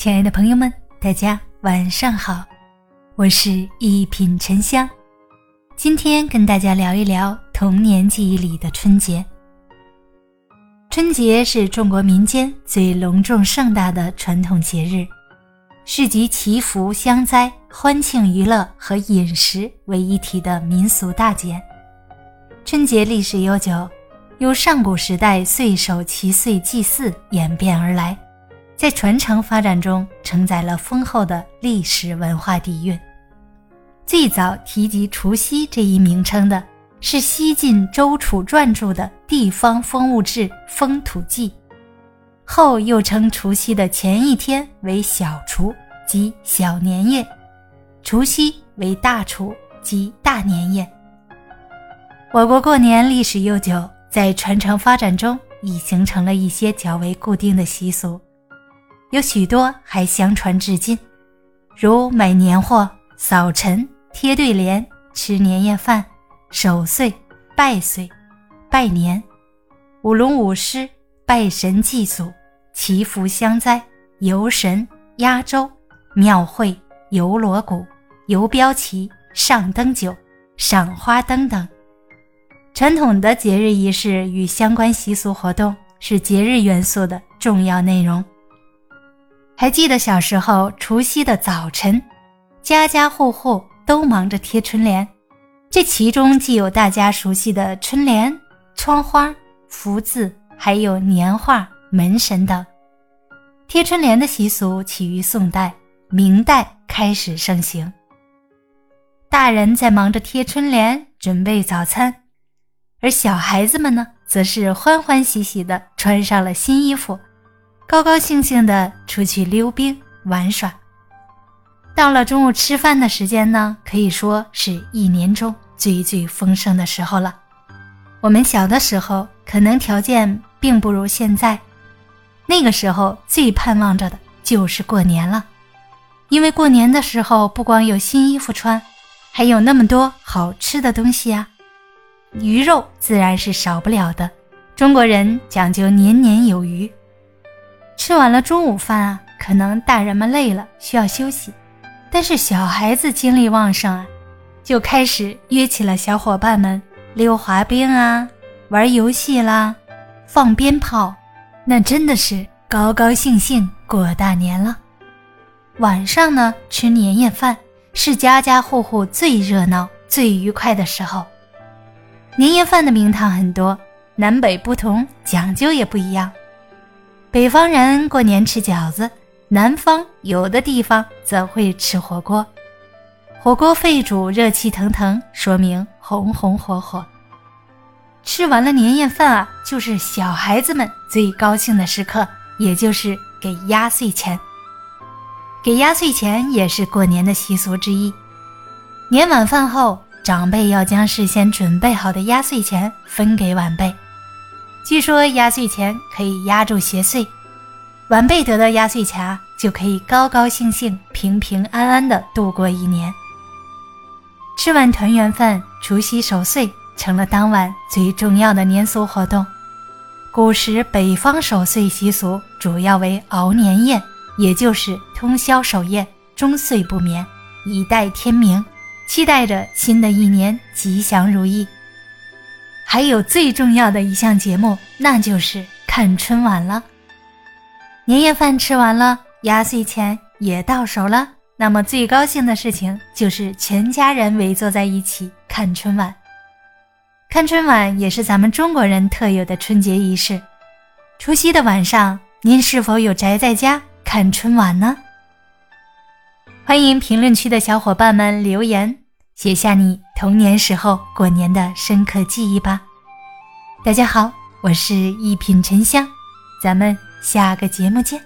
亲爱的朋友们，大家晚上好，我是一品沉香，今天跟大家聊一聊童年记忆里的春节。春节是中国民间最隆重盛大的传统节日，是集祈福、香灾、欢庆、娱乐和饮食为一体的民俗大节。春节历史悠久，由上古时代岁首祈岁祭祀演变而来。在传承发展中，承载了丰厚的历史文化底蕴。最早提及除夕这一名称的是西晋周楚撰著的《地方风物志·风土记》，后又称除夕的前一天为小除，即小年夜；除夕为大除，即大年夜。我国过年历史悠久，在传承发展中已形成了一些较为固定的习俗。有许多还相传至今，如买年货、扫尘、贴对联、吃年夜饭、守岁、拜岁、拜年、舞龙舞狮、拜神祭祖、祈福香灾、游神、压轴、庙会、游锣鼓、游标旗、上灯酒、赏花灯等。传统的节日仪式与相关习俗活动是节日元素的重要内容。还记得小时候除夕的早晨，家家户户都忙着贴春联。这其中既有大家熟悉的春联、窗花、福字，还有年画、门神等。贴春联的习俗起于宋代，明代开始盛行。大人在忙着贴春联、准备早餐，而小孩子们呢，则是欢欢喜喜地穿上了新衣服。高高兴兴地出去溜冰玩耍。到了中午吃饭的时间呢，可以说是一年中最最丰盛的时候了。我们小的时候可能条件并不如现在，那个时候最盼望着的就是过年了，因为过年的时候不光有新衣服穿，还有那么多好吃的东西啊。鱼肉自然是少不了的，中国人讲究年年有余。吃完了中午饭啊，可能大人们累了需要休息，但是小孩子精力旺盛啊，就开始约起了小伙伴们溜滑冰啊，玩游戏啦，放鞭炮，那真的是高高兴兴过大年了。晚上呢，吃年夜饭是家家户户最热闹、最愉快的时候。年夜饭的名堂很多，南北不同，讲究也不一样。北方人过年吃饺子，南方有的地方则会吃火锅。火锅沸煮，热气腾腾，说明红红火火。吃完了年夜饭啊，就是小孩子们最高兴的时刻，也就是给压岁钱。给压岁钱也是过年的习俗之一。年晚饭后，长辈要将事先准备好的压岁钱分给晚辈。据说压岁钱可以压住邪祟，晚辈得到压岁钱就可以高高兴兴、平平安安地度过一年。吃完团圆饭，除夕守岁成了当晚最重要的年俗活动。古时北方守岁习俗主要为熬年夜，也就是通宵守夜、终岁不眠，以待天明，期待着新的一年吉祥如意。还有最重要的一项节目，那就是看春晚了。年夜饭吃完了，压岁钱也到手了，那么最高兴的事情就是全家人围坐在一起看春晚。看春晚也是咱们中国人特有的春节仪式。除夕的晚上，您是否有宅在家看春晚呢？欢迎评论区的小伙伴们留言。写下你童年时候过年的深刻记忆吧。大家好，我是一品沉香，咱们下个节目见。